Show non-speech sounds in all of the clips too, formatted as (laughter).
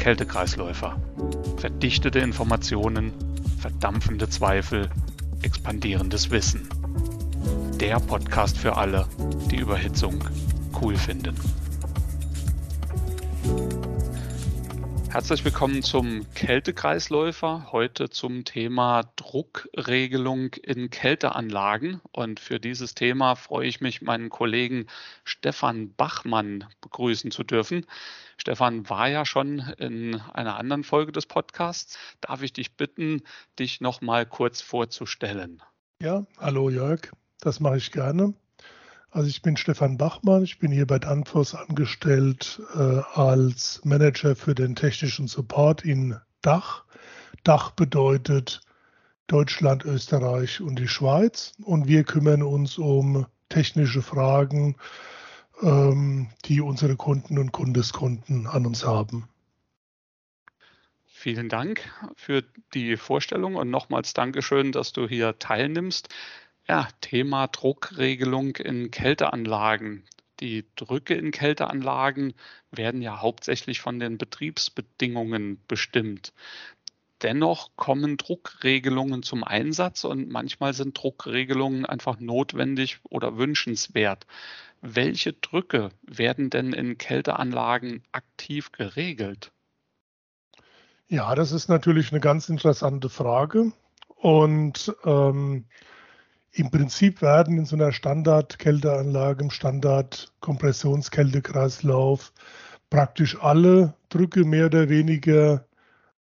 Kältekreisläufer. Verdichtete Informationen, verdampfende Zweifel, expandierendes Wissen. Der Podcast für alle, die Überhitzung cool finden. Herzlich willkommen zum Kältekreisläufer. Heute zum Thema Druckregelung in Kälteanlagen. Und für dieses Thema freue ich mich, meinen Kollegen Stefan Bachmann begrüßen zu dürfen. Stefan war ja schon in einer anderen Folge des Podcasts. Darf ich dich bitten, dich noch mal kurz vorzustellen? Ja, hallo Jörg, das mache ich gerne. Also ich bin Stefan Bachmann, ich bin hier bei Danfoss angestellt äh, als Manager für den technischen Support in Dach. Dach bedeutet Deutschland, Österreich und die Schweiz und wir kümmern uns um technische Fragen, die unsere Kunden und Kundeskunden an uns haben. Vielen Dank für die Vorstellung und nochmals Dankeschön, dass du hier teilnimmst. Ja, Thema Druckregelung in Kälteanlagen. Die Drücke in Kälteanlagen werden ja hauptsächlich von den Betriebsbedingungen bestimmt. Dennoch kommen Druckregelungen zum Einsatz und manchmal sind Druckregelungen einfach notwendig oder wünschenswert. Welche Drücke werden denn in Kälteanlagen aktiv geregelt? Ja, das ist natürlich eine ganz interessante Frage. Und ähm, im Prinzip werden in so einer Standard-Kälteanlage, im Standard-Kompressionskältekreislauf praktisch alle Drücke mehr oder weniger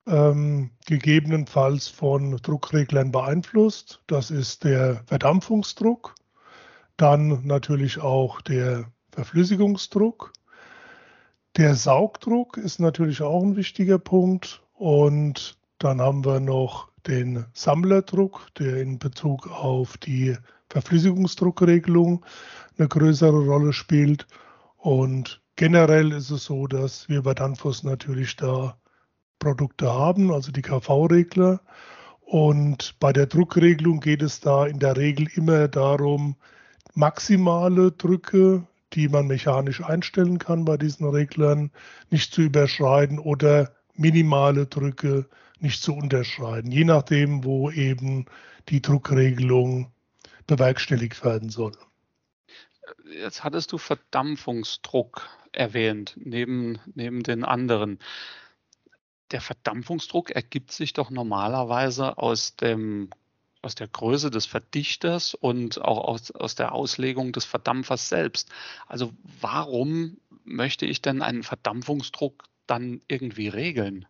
ähm, gegebenenfalls von Druckreglern beeinflusst. Das ist der Verdampfungsdruck, dann natürlich auch der Verflüssigungsdruck. Der Saugdruck ist natürlich auch ein wichtiger Punkt und dann haben wir noch den Sammlerdruck, der in Bezug auf die Verflüssigungsdruckregelung eine größere Rolle spielt. Und generell ist es so, dass wir bei Danfoss natürlich da Produkte haben, also die KV-Regler. Und bei der Druckregelung geht es da in der Regel immer darum, maximale Drücke, die man mechanisch einstellen kann bei diesen Reglern, nicht zu überschreiten oder minimale Drücke nicht zu unterschreiten, je nachdem, wo eben die Druckregelung bewerkstelligt werden soll. Jetzt hattest du Verdampfungsdruck erwähnt, neben, neben den anderen. Der Verdampfungsdruck ergibt sich doch normalerweise aus, dem, aus der Größe des Verdichters und auch aus, aus der Auslegung des Verdampfers selbst. Also warum möchte ich denn einen Verdampfungsdruck dann irgendwie regeln?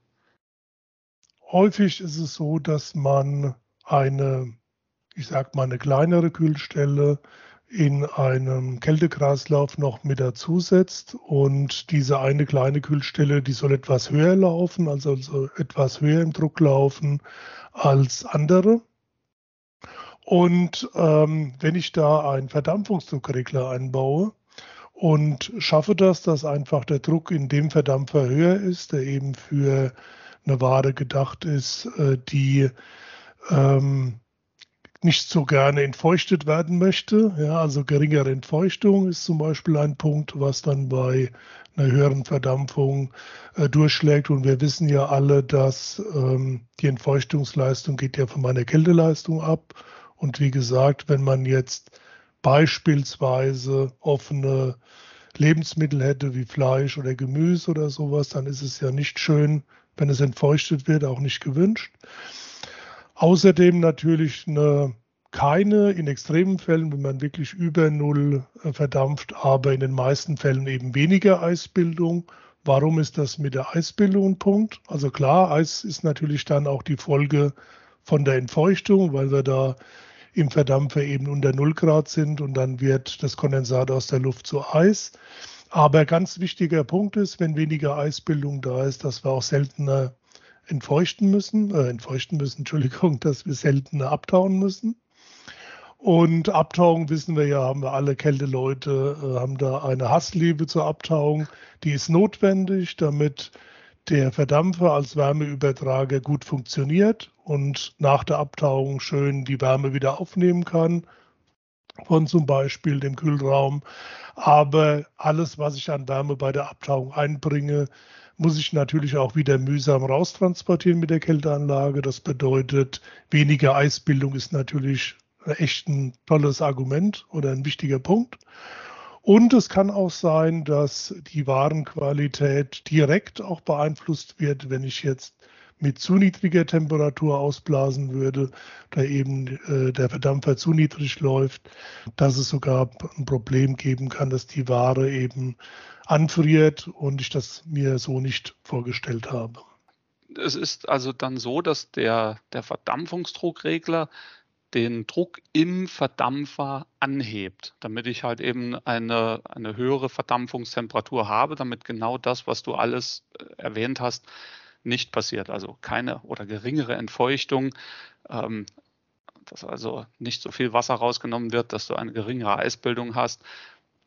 Häufig ist es so, dass man eine, ich sag mal, eine kleinere Kühlstelle in einem Kältekreislauf noch mit dazusetzt und diese eine kleine Kühlstelle, die soll etwas höher laufen, also, also etwas höher im Druck laufen als andere. Und ähm, wenn ich da einen Verdampfungsdruckregler einbaue und schaffe das, dass einfach der Druck in dem Verdampfer höher ist, der eben für eine Ware gedacht ist, äh, die ähm, nicht so gerne entfeuchtet werden möchte. Ja, also geringere Entfeuchtung ist zum Beispiel ein Punkt, was dann bei einer höheren Verdampfung äh, durchschlägt. Und wir wissen ja alle, dass ähm, die Entfeuchtungsleistung geht ja von meiner Kälteleistung ab. Und wie gesagt, wenn man jetzt beispielsweise offene Lebensmittel hätte wie Fleisch oder Gemüse oder sowas, dann ist es ja nicht schön, wenn es entfeuchtet wird, auch nicht gewünscht. Außerdem natürlich eine, keine in extremen Fällen, wenn man wirklich über Null äh, verdampft, aber in den meisten Fällen eben weniger Eisbildung. Warum ist das mit der Eisbildung ein Punkt? Also klar, Eis ist natürlich dann auch die Folge von der Entfeuchtung, weil wir da im Verdampfer eben unter 0 Grad sind und dann wird das Kondensat aus der Luft zu Eis. Aber ganz wichtiger Punkt ist, wenn weniger Eisbildung da ist, dass wir auch seltener entfeuchten müssen, äh, entfeuchten müssen, (laughs) Entschuldigung, dass wir seltener abtauen müssen. Und Abtauung wissen wir ja, haben wir alle Kälteleute, äh, haben da eine Hassliebe zur Abtauung. Die ist notwendig, damit der Verdampfer als Wärmeübertrager gut funktioniert und nach der Abtauung schön die Wärme wieder aufnehmen kann von zum Beispiel dem Kühlraum. Aber alles, was ich an Wärme bei der Abtauung einbringe, muss ich natürlich auch wieder mühsam raustransportieren mit der Kälteanlage. Das bedeutet, weniger Eisbildung ist natürlich echt ein tolles Argument oder ein wichtiger Punkt. Und es kann auch sein, dass die Warenqualität direkt auch beeinflusst wird, wenn ich jetzt mit zu niedriger Temperatur ausblasen würde, da eben äh, der Verdampfer zu niedrig läuft, dass es sogar ein Problem geben kann, dass die Ware eben anfriert und ich das mir so nicht vorgestellt habe. Es ist also dann so, dass der, der Verdampfungsdruckregler den Druck im Verdampfer anhebt, damit ich halt eben eine, eine höhere Verdampfungstemperatur habe, damit genau das, was du alles äh, erwähnt hast, nicht passiert. Also keine oder geringere Entfeuchtung, ähm, dass also nicht so viel Wasser rausgenommen wird, dass du eine geringere Eisbildung hast.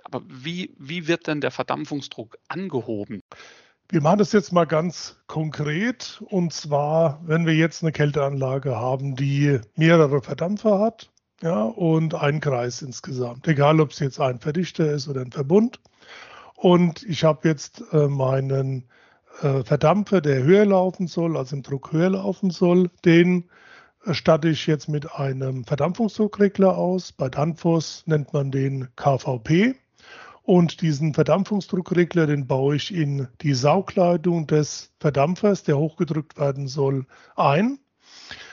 Aber wie, wie wird denn der Verdampfungsdruck angehoben? Wir machen das jetzt mal ganz konkret. Und zwar, wenn wir jetzt eine Kälteanlage haben, die mehrere Verdampfer hat ja, und einen Kreis insgesamt, egal ob es jetzt ein Verdichter ist oder ein Verbund. Und ich habe jetzt äh, meinen äh, Verdampfer, der höher laufen soll, also im Druck höher laufen soll, den statte ich jetzt mit einem Verdampfungsdruckregler aus. Bei Danfoss nennt man den KVP. Und diesen Verdampfungsdruckregler, den baue ich in die Saugleitung des Verdampfers, der hochgedrückt werden soll, ein.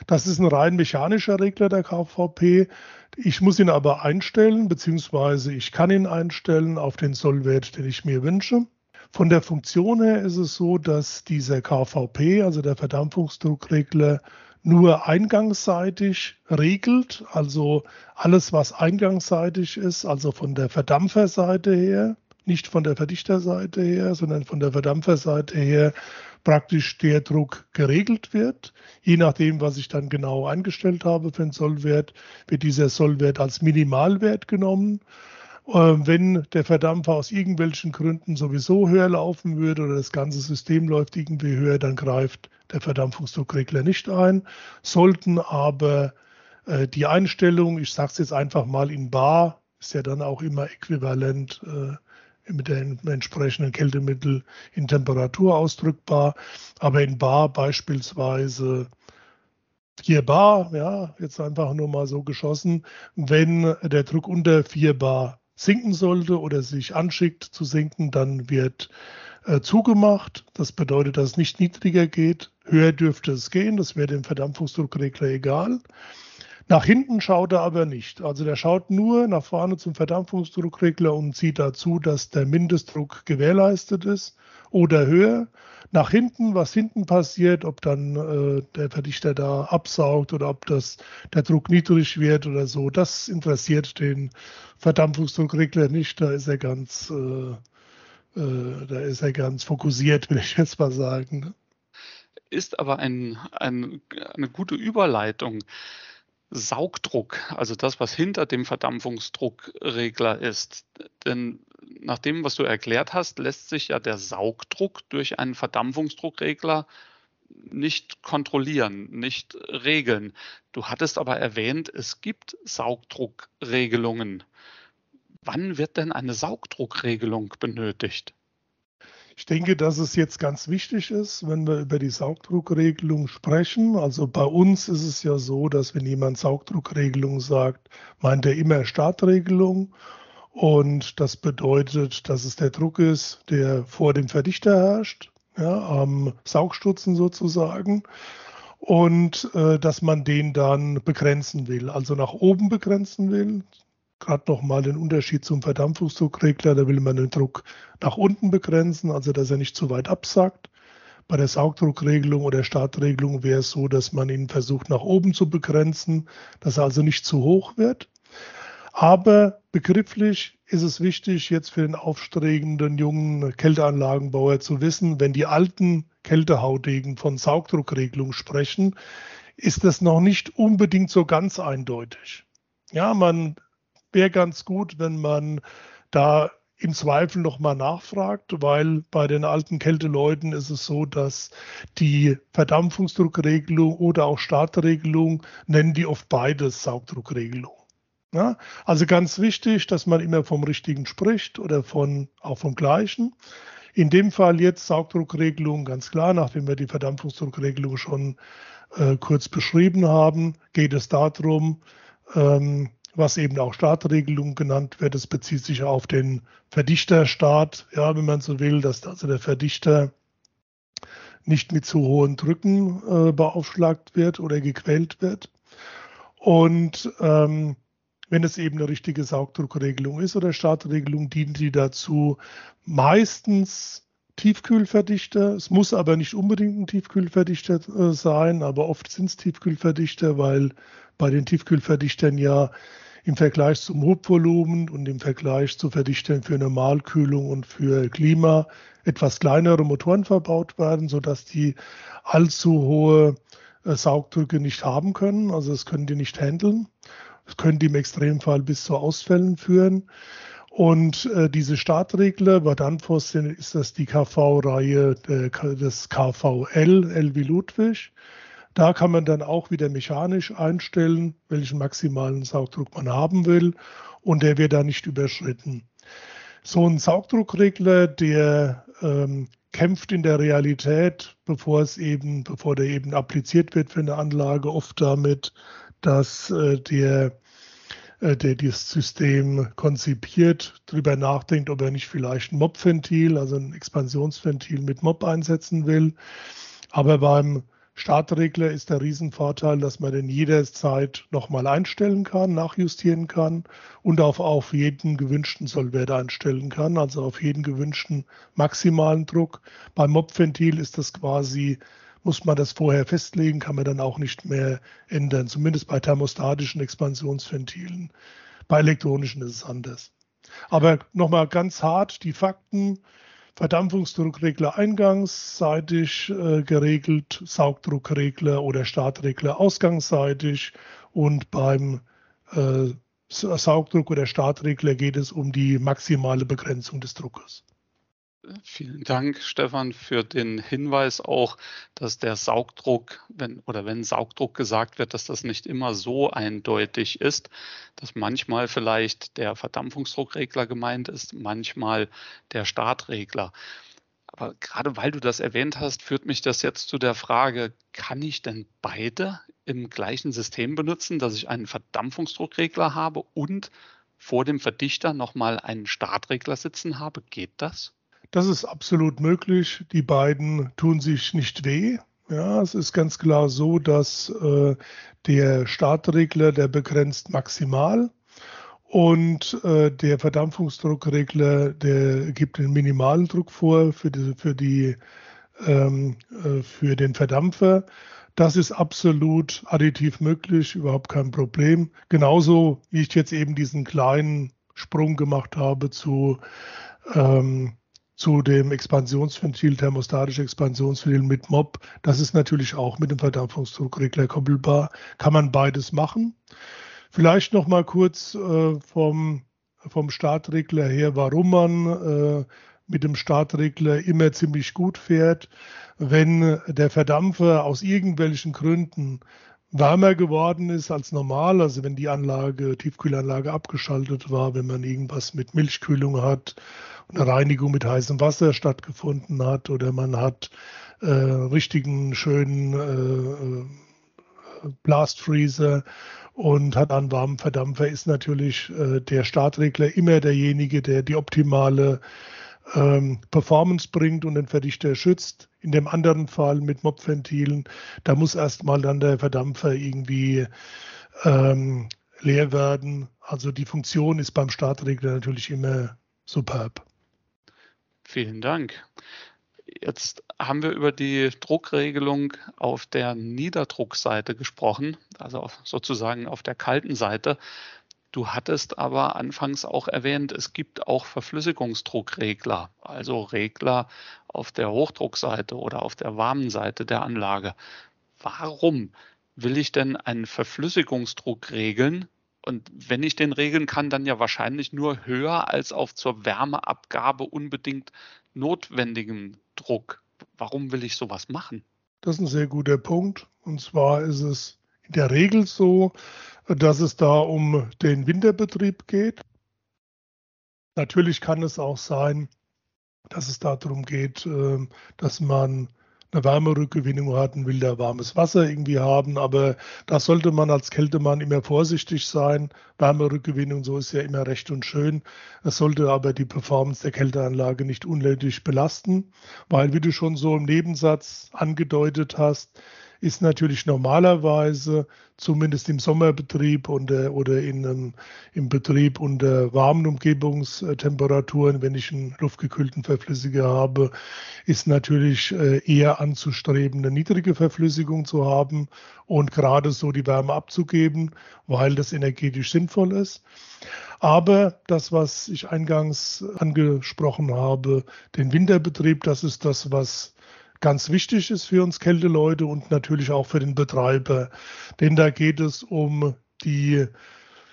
Das ist ein rein mechanischer Regler der KVP. Ich muss ihn aber einstellen, beziehungsweise ich kann ihn einstellen auf den Sollwert, den ich mir wünsche. Von der Funktion her ist es so, dass dieser KVP, also der Verdampfungsdruckregler, nur eingangsseitig regelt, also alles, was eingangsseitig ist, also von der Verdampferseite her, nicht von der Verdichterseite her, sondern von der Verdampferseite her praktisch der Druck geregelt wird. Je nachdem, was ich dann genau eingestellt habe für den Sollwert, wird dieser Sollwert als Minimalwert genommen. Ähm, wenn der Verdampfer aus irgendwelchen Gründen sowieso höher laufen würde oder das ganze System läuft irgendwie höher, dann greift der Verdampfungsdruckregler nicht ein. Sollten aber äh, die Einstellung, ich sage es jetzt einfach mal in Bar, ist ja dann auch immer äquivalent äh, mit dem entsprechenden Kältemittel in Temperatur ausdrückbar, aber in Bar beispielsweise 4 Bar, ja, jetzt einfach nur mal so geschossen, wenn der Druck unter 4 Bar sinken sollte oder sich anschickt zu sinken, dann wird äh, zugemacht. Das bedeutet, dass es nicht niedriger geht. Höher dürfte es gehen. Das wäre dem Verdampfungsdruckregler egal. Nach hinten schaut er aber nicht. Also der schaut nur nach vorne zum Verdampfungsdruckregler und sieht dazu, dass der Mindestdruck gewährleistet ist oder höher. Nach hinten, was hinten passiert, ob dann äh, der Verdichter da absaugt oder ob das der Druck niedrig wird oder so, das interessiert den Verdampfungsdruckregler nicht. Da ist er ganz, äh, äh, da ist er ganz fokussiert, (laughs) will ich jetzt mal sagen. Ne? Ist aber ein, ein, eine gute Überleitung. Saugdruck, also das, was hinter dem Verdampfungsdruckregler ist. Denn nach dem, was du erklärt hast, lässt sich ja der Saugdruck durch einen Verdampfungsdruckregler nicht kontrollieren, nicht regeln. Du hattest aber erwähnt, es gibt Saugdruckregelungen. Wann wird denn eine Saugdruckregelung benötigt? Ich denke, dass es jetzt ganz wichtig ist, wenn wir über die Saugdruckregelung sprechen. Also bei uns ist es ja so, dass wenn jemand Saugdruckregelung sagt, meint er immer Startregelung. Und das bedeutet, dass es der Druck ist, der vor dem Verdichter herrscht, ja, am Saugstutzen sozusagen. Und äh, dass man den dann begrenzen will, also nach oben begrenzen will. Gerade nochmal den Unterschied zum Verdampfungsdruckregler, da will man den Druck nach unten begrenzen, also dass er nicht zu weit absackt. Bei der Saugdruckregelung oder Startregelung wäre es so, dass man ihn versucht nach oben zu begrenzen, dass er also nicht zu hoch wird. Aber begrifflich ist es wichtig, jetzt für den aufstrebenden jungen Kälteanlagenbauer zu wissen, wenn die alten Kältehaudegen von Saugdruckregelung sprechen, ist das noch nicht unbedingt so ganz eindeutig. Ja, man wäre ganz gut, wenn man da im Zweifel nochmal nachfragt, weil bei den alten Kälteleuten ist es so, dass die Verdampfungsdruckregelung oder auch Startregelung nennen die oft beides Saugdruckregelung. Ja, also ganz wichtig, dass man immer vom Richtigen spricht oder von, auch vom Gleichen. In dem Fall jetzt Saugdruckregelung, ganz klar, nachdem wir die Verdampfungsdruckregelung schon äh, kurz beschrieben haben, geht es darum, ähm, was eben auch Startregelung genannt wird. Es bezieht sich auf den Verdichterstart, ja, wenn man so will, dass also der Verdichter nicht mit zu hohen Drücken äh, beaufschlagt wird oder gequält wird. Und ähm, wenn es eben eine richtige Saugdruckregelung ist oder Startregelung, dient die dazu meistens Tiefkühlverdichter. Es muss aber nicht unbedingt ein Tiefkühlverdichter äh, sein, aber oft sind es Tiefkühlverdichter, weil bei den Tiefkühlverdichtern ja im Vergleich zum Hubvolumen und im Vergleich zu Verdichtern für Normalkühlung und für Klima etwas kleinere Motoren verbaut werden, sodass die allzu hohe äh, Saugdrücke nicht haben können. Also das können die nicht handeln. Das können die im Extremfall bis zu Ausfällen führen. Und äh, diese Startregler, bei Danfoss ist das die KV-Reihe des KVL, L wie Ludwig. Da kann man dann auch wieder mechanisch einstellen, welchen maximalen Saugdruck man haben will und der wird da nicht überschritten. So ein Saugdruckregler, der ähm, kämpft in der Realität, bevor es eben, bevor der eben appliziert wird für eine Anlage, oft damit, dass äh, der äh, der dieses System konzipiert, darüber nachdenkt, ob er nicht vielleicht ein MOB-Ventil, also ein Expansionsventil mit MOB einsetzen will. Aber beim Startregler ist der Riesenvorteil, dass man den jederzeit nochmal einstellen kann, nachjustieren kann und auf, auf jeden gewünschten Sollwert einstellen kann, also auf jeden gewünschten maximalen Druck. Beim MOB-Ventil ist das quasi muss man das vorher festlegen, kann man dann auch nicht mehr ändern, zumindest bei thermostatischen Expansionsventilen. Bei elektronischen ist es anders. Aber nochmal ganz hart die Fakten. Verdampfungsdruckregler eingangsseitig äh, geregelt, Saugdruckregler oder Startregler ausgangsseitig und beim äh, Saugdruck oder Startregler geht es um die maximale Begrenzung des Druckes. Vielen Dank, Stefan, für den Hinweis auch, dass der Saugdruck, wenn oder wenn Saugdruck gesagt wird, dass das nicht immer so eindeutig ist, dass manchmal vielleicht der Verdampfungsdruckregler gemeint ist, manchmal der Startregler. Aber gerade weil du das erwähnt hast, führt mich das jetzt zu der Frage, kann ich denn beide im gleichen System benutzen, dass ich einen Verdampfungsdruckregler habe und vor dem Verdichter nochmal einen Startregler sitzen habe? Geht das? Das ist absolut möglich. Die beiden tun sich nicht weh. Ja, es ist ganz klar so, dass äh, der Startregler, der begrenzt maximal und äh, der Verdampfungsdruckregler, der gibt den minimalen Druck vor für, die, für, die, ähm, äh, für den Verdampfer. Das ist absolut additiv möglich, überhaupt kein Problem. Genauso wie ich jetzt eben diesen kleinen Sprung gemacht habe zu ähm, zu dem Expansionsventil, thermostatische Expansionsventil mit MOB. Das ist natürlich auch mit dem Verdampfungsdruckregler koppelbar. Kann man beides machen. Vielleicht noch mal kurz äh, vom, vom Startregler her, warum man äh, mit dem Startregler immer ziemlich gut fährt. Wenn der Verdampfer aus irgendwelchen Gründen wärmer geworden ist als normal, also wenn die Anlage, Tiefkühlanlage abgeschaltet war, wenn man irgendwas mit Milchkühlung hat eine Reinigung mit heißem Wasser stattgefunden hat oder man hat äh, richtigen schönen äh, äh, Blastfreezer und hat einen warmen Verdampfer, ist natürlich äh, der Startregler immer derjenige, der die optimale ähm, Performance bringt und den Verdichter schützt. In dem anderen Fall mit Mopventilen, da muss erstmal dann der Verdampfer irgendwie ähm, leer werden. Also die Funktion ist beim Startregler natürlich immer superb. Vielen Dank. Jetzt haben wir über die Druckregelung auf der Niederdruckseite gesprochen, also sozusagen auf der kalten Seite. Du hattest aber anfangs auch erwähnt, es gibt auch Verflüssigungsdruckregler, also Regler auf der Hochdruckseite oder auf der warmen Seite der Anlage. Warum will ich denn einen Verflüssigungsdruck regeln, und wenn ich den regeln kann, dann ja wahrscheinlich nur höher als auf zur Wärmeabgabe unbedingt notwendigen Druck. Warum will ich sowas machen? Das ist ein sehr guter Punkt. Und zwar ist es der Regel so, dass es da um den Winterbetrieb geht. Natürlich kann es auch sein, dass es darum geht, ähm, dass man eine Wärmerückgewinnung hat und will da warmes Wasser irgendwie haben. Aber da sollte man als Kältemann immer vorsichtig sein. Wärmerückgewinnung, so ist ja immer recht und schön. Es sollte aber die Performance der Kälteanlage nicht unnötig belasten, weil, wie du schon so im Nebensatz angedeutet hast, ist natürlich normalerweise, zumindest im Sommerbetrieb und, äh, oder in, ähm, im Betrieb unter warmen Umgebungstemperaturen, wenn ich einen luftgekühlten Verflüssiger habe, ist natürlich äh, eher anzustreben, eine niedrige Verflüssigung zu haben und gerade so die Wärme abzugeben, weil das energetisch sinnvoll ist. Aber das, was ich eingangs angesprochen habe, den Winterbetrieb, das ist das, was ganz wichtig ist für uns Kälteleute und natürlich auch für den Betreiber. Denn da geht es um die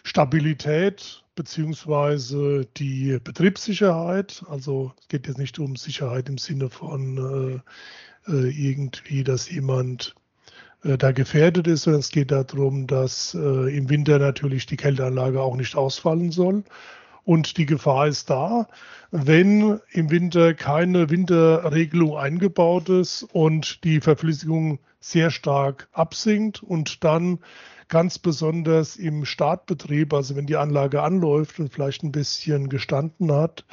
Stabilität beziehungsweise die Betriebssicherheit. Also es geht jetzt nicht um Sicherheit im Sinne von äh, äh irgendwie, dass jemand äh, da gefährdet ist, sondern es geht darum, dass äh, im Winter natürlich die Kälteanlage auch nicht ausfallen soll und die Gefahr ist da, wenn im Winter keine Winterregelung eingebaut ist und die Verflüssigung sehr stark absinkt und dann ganz besonders im Startbetrieb, also wenn die Anlage anläuft und vielleicht ein bisschen gestanden hat,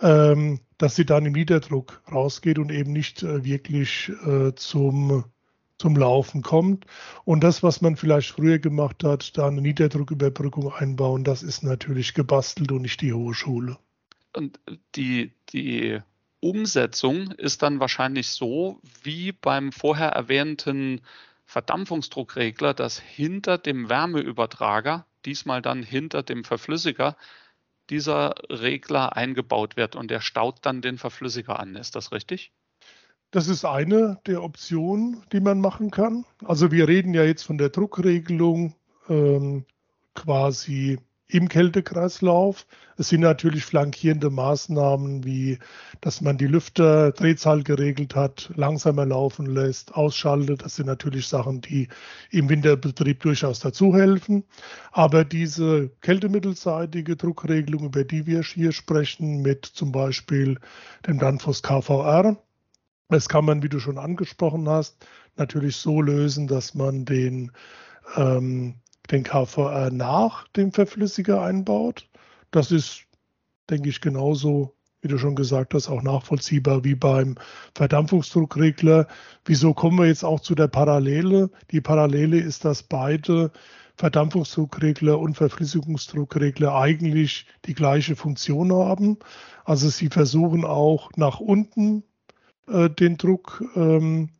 ähm, dass sie dann im Niederdruck rausgeht und eben nicht äh, wirklich äh, zum zum Laufen kommt. Und das, was man vielleicht früher gemacht hat, da eine Niederdrucküberbrückung einbauen, das ist natürlich gebastelt und nicht die hohe Schule. Und die, die Umsetzung ist dann wahrscheinlich so wie beim vorher erwähnten Verdampfungsdruckregler, dass hinter dem Wärmeübertrager, diesmal dann hinter dem Verflüssiger, dieser Regler eingebaut wird und der staut dann den Verflüssiger an. Ist das richtig? Das ist eine der Optionen, die man machen kann. Also wir reden ja jetzt von der Druckregelung ähm, quasi im Kältekreislauf. Es sind natürlich flankierende Maßnahmen, wie dass man die Lüfterdrehzahl geregelt hat, langsamer laufen lässt, ausschaltet. Das sind natürlich Sachen, die im Winterbetrieb durchaus dazu helfen. Aber diese kältemittelseitige Druckregelung, über die wir hier sprechen, mit zum Beispiel dem Danfoss KVR, das kann man, wie du schon angesprochen hast, natürlich so lösen, dass man den, ähm, den KVR nach dem Verflüssiger einbaut. Das ist, denke ich, genauso, wie du schon gesagt hast, auch nachvollziehbar wie beim Verdampfungsdruckregler. Wieso kommen wir jetzt auch zu der Parallele? Die Parallele ist, dass beide Verdampfungsdruckregler und Verflüssigungsdruckregler eigentlich die gleiche Funktion haben. Also sie versuchen auch nach unten äh, den Druck ähm,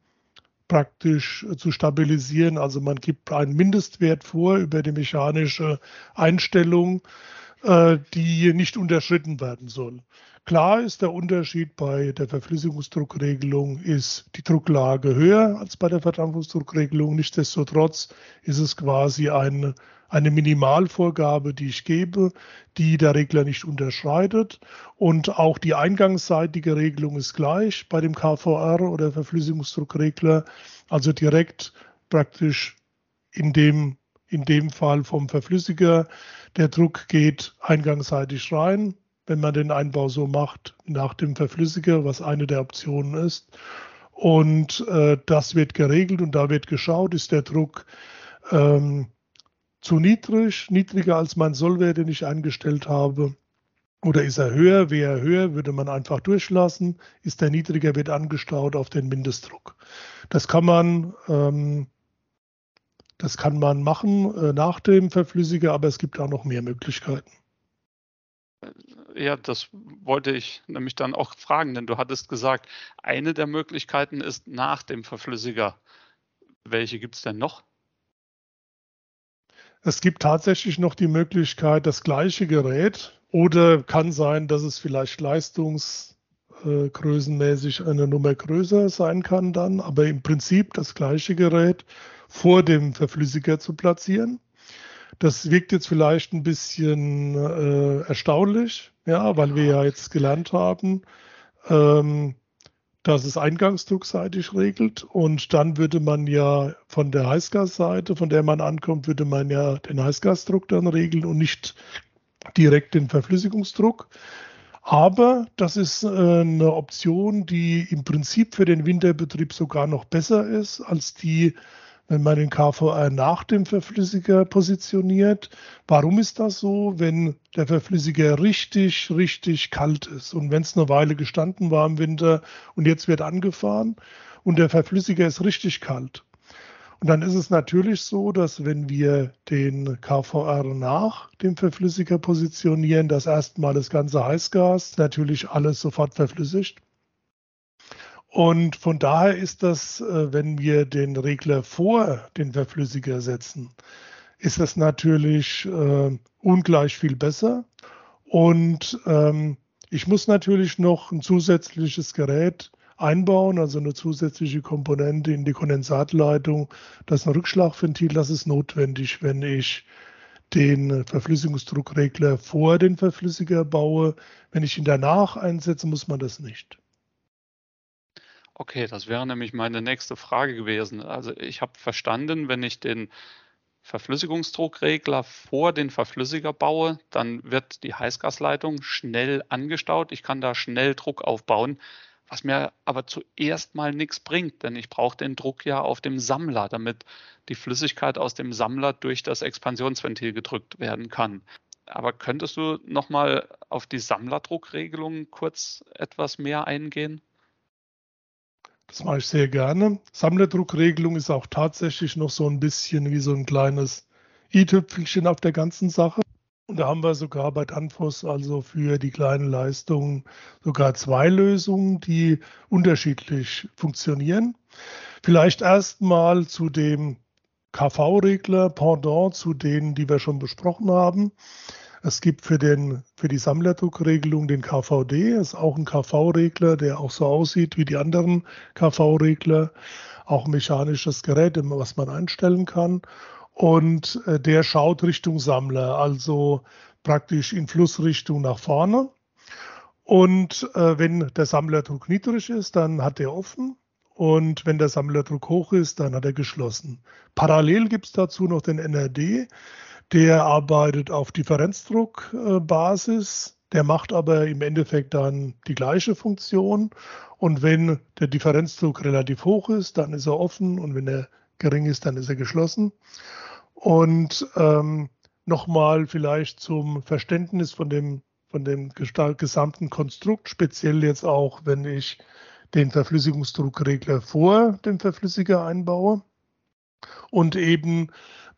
praktisch zu stabilisieren. Also man gibt einen Mindestwert vor über die mechanische Einstellung, äh, die nicht unterschritten werden soll. Klar ist der Unterschied bei der Verflüssigungsdruckregelung ist die Drucklage höher als bei der Verdampfungsdruckregelung. Nichtsdestotrotz ist es quasi ein eine Minimalvorgabe, die ich gebe, die der Regler nicht unterschreitet. Und auch die eingangsseitige Regelung ist gleich bei dem KVR oder Verflüssigungsdruckregler, also direkt praktisch in dem, in dem Fall vom Verflüssiger. Der Druck geht eingangsseitig rein, wenn man den Einbau so macht, nach dem Verflüssiger, was eine der Optionen ist. Und äh, das wird geregelt und da wird geschaut, ist der Druck ähm, zu niedrig, niedriger als mein Sollwert, den ich eingestellt habe? Oder ist er höher? Wäre er höher, würde man einfach durchlassen. Ist er niedriger, wird angestaut auf den Mindestdruck. Das kann man, ähm, das kann man machen äh, nach dem Verflüssiger, aber es gibt auch noch mehr Möglichkeiten. Ja, das wollte ich nämlich dann auch fragen, denn du hattest gesagt, eine der Möglichkeiten ist nach dem Verflüssiger. Welche gibt es denn noch? Es gibt tatsächlich noch die Möglichkeit, das gleiche Gerät oder kann sein, dass es vielleicht leistungsgrößenmäßig äh, eine Nummer größer sein kann dann, aber im Prinzip das gleiche Gerät vor dem Verflüssiger zu platzieren. Das wirkt jetzt vielleicht ein bisschen äh, erstaunlich, ja, weil wir ja jetzt gelernt haben, ähm, dass es eingangsdruckseitig regelt und dann würde man ja von der Heißgasseite, von der man ankommt, würde man ja den Heißgasdruck dann regeln und nicht direkt den Verflüssigungsdruck. Aber das ist äh, eine Option, die im Prinzip für den Winterbetrieb sogar noch besser ist als die, wenn man den KVR nach dem Verflüssiger positioniert. Warum ist das so? Wenn der Verflüssiger richtig, richtig kalt ist und wenn es eine Weile gestanden war im Winter und jetzt wird angefahren und der Verflüssiger ist richtig kalt, und dann ist es natürlich so, dass wenn wir den KVR nach dem Verflüssiger positionieren, dass erstmal das ganze Heißgas natürlich alles sofort verflüssigt. Und von daher ist das, äh, wenn wir den Regler vor den Verflüssiger setzen, ist das natürlich äh, ungleich viel besser. Und ähm, ich muss natürlich noch ein zusätzliches Gerät einbauen, also eine zusätzliche Komponente in die Kondensatleitung. Das ist ein Rückschlagventil, das ist notwendig, wenn ich den Verflüssigungsdruckregler vor den Verflüssiger baue. Wenn ich ihn danach einsetze, muss man das nicht. Okay, das wäre nämlich meine nächste Frage gewesen. Also ich habe verstanden, wenn ich den Verflüssigungsdruckregler vor den Verflüssiger baue, dann wird die Heißgasleitung schnell angestaut. Ich kann da schnell Druck aufbauen was mir aber zuerst mal nichts bringt, denn ich brauche den Druck ja auf dem Sammler, damit die Flüssigkeit aus dem Sammler durch das Expansionsventil gedrückt werden kann. Aber könntest du noch mal auf die Sammlerdruckregelung kurz etwas mehr eingehen? Das mache ich sehr gerne. Sammlerdruckregelung ist auch tatsächlich noch so ein bisschen wie so ein kleines i-Tüpfelchen auf der ganzen Sache. Und da haben wir sogar bei Danfoss also für die kleinen Leistungen sogar zwei Lösungen, die unterschiedlich funktionieren. Vielleicht erstmal zu dem KV-Regler Pendant zu denen, die wir schon besprochen haben. Es gibt für, den, für die Sammlerdruckregelung den KVD, ist auch ein KV-Regler, der auch so aussieht wie die anderen KV-Regler, auch ein mechanisches Gerät, was man einstellen kann und äh, der schaut Richtung Sammler, also praktisch in Flussrichtung nach vorne. Und äh, wenn der Sammlerdruck niedrig ist, dann hat er offen. Und wenn der Sammlerdruck hoch ist, dann hat er geschlossen. Parallel gibt es dazu noch den NRD, der arbeitet auf Differenzdruckbasis. Der macht aber im Endeffekt dann die gleiche Funktion. Und wenn der Differenzdruck relativ hoch ist, dann ist er offen. Und wenn er gering ist, dann ist er geschlossen. Und ähm, nochmal vielleicht zum Verständnis von dem, von dem gesamten Konstrukt, speziell jetzt auch, wenn ich den Verflüssigungsdruckregler vor dem Verflüssiger einbaue und eben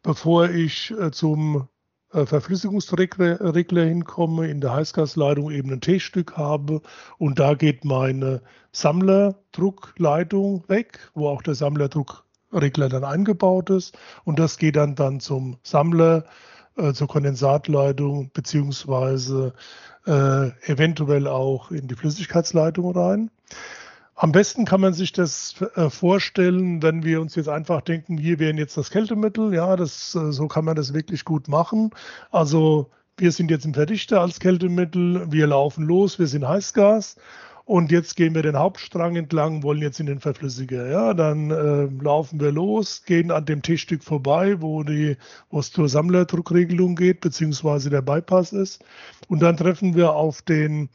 bevor ich äh, zum äh, Verflüssigungsregler hinkomme, in der Heißgasleitung eben ein T-Stück habe und da geht meine Sammlerdruckleitung weg, wo auch der Sammlerdruck Regler dann eingebaut ist und das geht dann dann zum Sammler, äh, zur Kondensatleitung beziehungsweise äh, eventuell auch in die Flüssigkeitsleitung rein. Am besten kann man sich das äh, vorstellen, wenn wir uns jetzt einfach denken, hier wären jetzt das Kältemittel. Ja, das, äh, so kann man das wirklich gut machen. Also wir sind jetzt im Verdichter als Kältemittel, wir laufen los, wir sind Heißgas und jetzt gehen wir den Hauptstrang entlang, wollen jetzt in den Verflüssiger. Ja, dann äh, laufen wir los, gehen an dem T-Stück vorbei, wo die, wo es zur Sammlerdruckregelung geht, beziehungsweise der Bypass ist. Und dann treffen wir auf den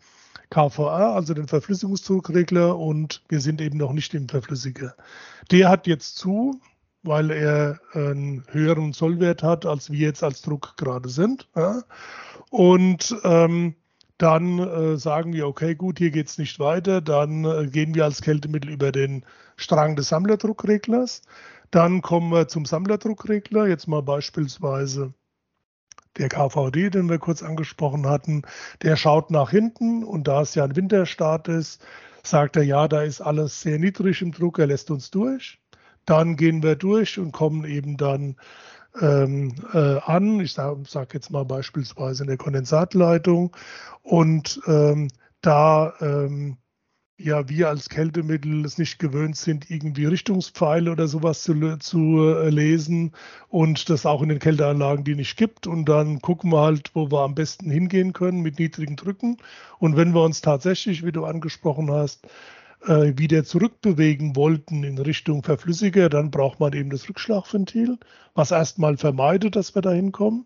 KVA, also den Verflüssigungsdruckregler, und wir sind eben noch nicht im Verflüssiger. Der hat jetzt zu, weil er einen höheren Zollwert hat, als wir jetzt als Druck gerade sind. Ja. Und ähm, dann äh, sagen wir, okay, gut, hier geht es nicht weiter. Dann äh, gehen wir als Kältemittel über den Strang des Sammlerdruckreglers. Dann kommen wir zum Sammlerdruckregler. Jetzt mal beispielsweise der KVD, den wir kurz angesprochen hatten. Der schaut nach hinten und da es ja ein Winterstart ist, sagt er, ja, da ist alles sehr niedrig im Druck, er lässt uns durch. Dann gehen wir durch und kommen eben dann ähm, äh, an. Ich sage sag jetzt mal beispielsweise in der Kondensatleitung. Und ähm, da ähm, ja wir als Kältemittel es nicht gewöhnt sind, irgendwie Richtungspfeile oder sowas zu, zu äh, lesen und das auch in den Kälteanlagen die nicht gibt. Und dann gucken wir halt, wo wir am besten hingehen können mit niedrigen Drücken. Und wenn wir uns tatsächlich, wie du angesprochen hast, äh, wieder zurückbewegen wollten in Richtung Verflüssiger, dann braucht man eben das Rückschlagventil, was erstmal vermeidet, dass wir da hinkommen.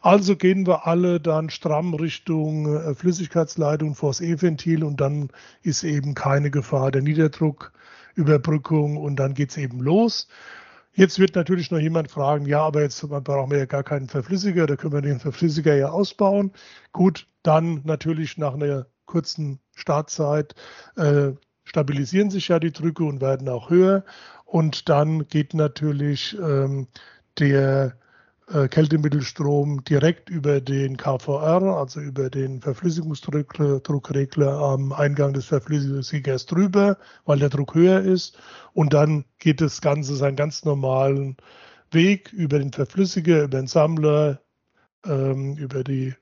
Also gehen wir alle dann stramm Richtung äh, Flüssigkeitsleitung vors E-Ventil und dann ist eben keine Gefahr der Niederdrucküberbrückung und dann geht es eben los. Jetzt wird natürlich noch jemand fragen, ja, aber jetzt brauchen wir ja gar keinen Verflüssiger, da können wir den Verflüssiger ja ausbauen. Gut, dann natürlich nach einer kurzen Startzeit äh, stabilisieren sich ja die Drücke und werden auch höher. Und dann geht natürlich ähm, der äh, Kältemittelstrom direkt über den KVR, also über den Verflüssigungsdruckregler am Eingang des Verflüssigers drüber, weil der Druck höher ist. Und dann geht das Ganze seinen ganz normalen Weg über den Verflüssiger, über den Sammler, ähm, über die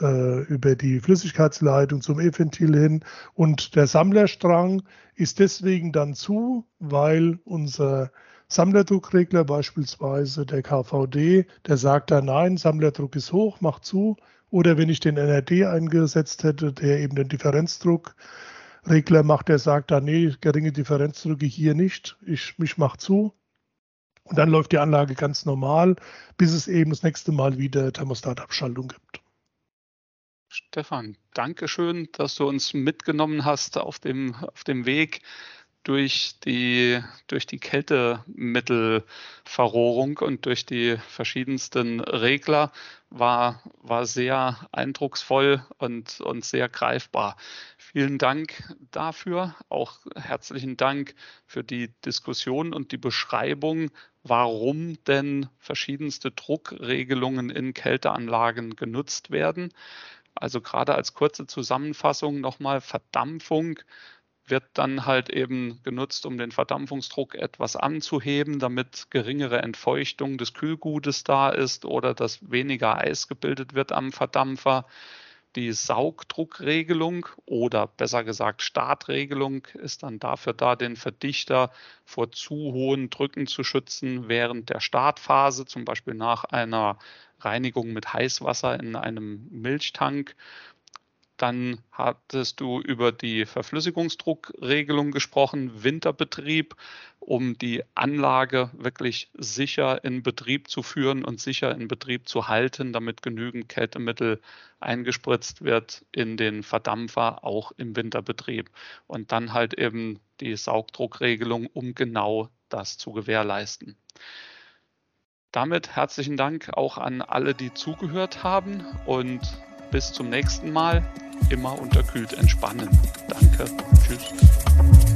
äh, über die Flüssigkeitsleitung zum E-Ventil hin. Und der Sammlerstrang ist deswegen dann zu, weil unser Sammlerdruckregler, beispielsweise der KVD, der sagt dann, nein, Sammlerdruck ist hoch, mach zu. Oder wenn ich den NRD eingesetzt hätte, der eben den Differenzdruckregler macht, der sagt dann, nee, geringe Differenzdrücke hier nicht, ich mich mach zu. Und dann läuft die Anlage ganz normal, bis es eben das nächste Mal wieder Thermostatabschaltung gibt. Stefan, danke schön, dass du uns mitgenommen hast auf dem, auf dem Weg durch die, durch die Kältemittelverrohrung und durch die verschiedensten Regler war, war sehr eindrucksvoll und, und sehr greifbar. Vielen Dank dafür. Auch herzlichen Dank für die Diskussion und die Beschreibung, warum denn verschiedenste Druckregelungen in Kälteanlagen genutzt werden. Also gerade als kurze Zusammenfassung nochmal Verdampfung wird dann halt eben genutzt, um den Verdampfungsdruck etwas anzuheben, damit geringere Entfeuchtung des Kühlgutes da ist oder dass weniger Eis gebildet wird am Verdampfer. Die Saugdruckregelung oder besser gesagt Startregelung ist dann dafür da, den Verdichter vor zu hohen Drücken zu schützen während der Startphase, zum Beispiel nach einer Reinigung mit Heißwasser in einem Milchtank dann hattest du über die Verflüssigungsdruckregelung gesprochen, Winterbetrieb, um die Anlage wirklich sicher in Betrieb zu führen und sicher in Betrieb zu halten, damit genügend Kältemittel eingespritzt wird in den Verdampfer, auch im Winterbetrieb. Und dann halt eben die Saugdruckregelung, um genau das zu gewährleisten. Damit herzlichen Dank auch an alle, die zugehört haben und bis zum nächsten Mal. Immer unterkühlt entspannen. Danke. Tschüss.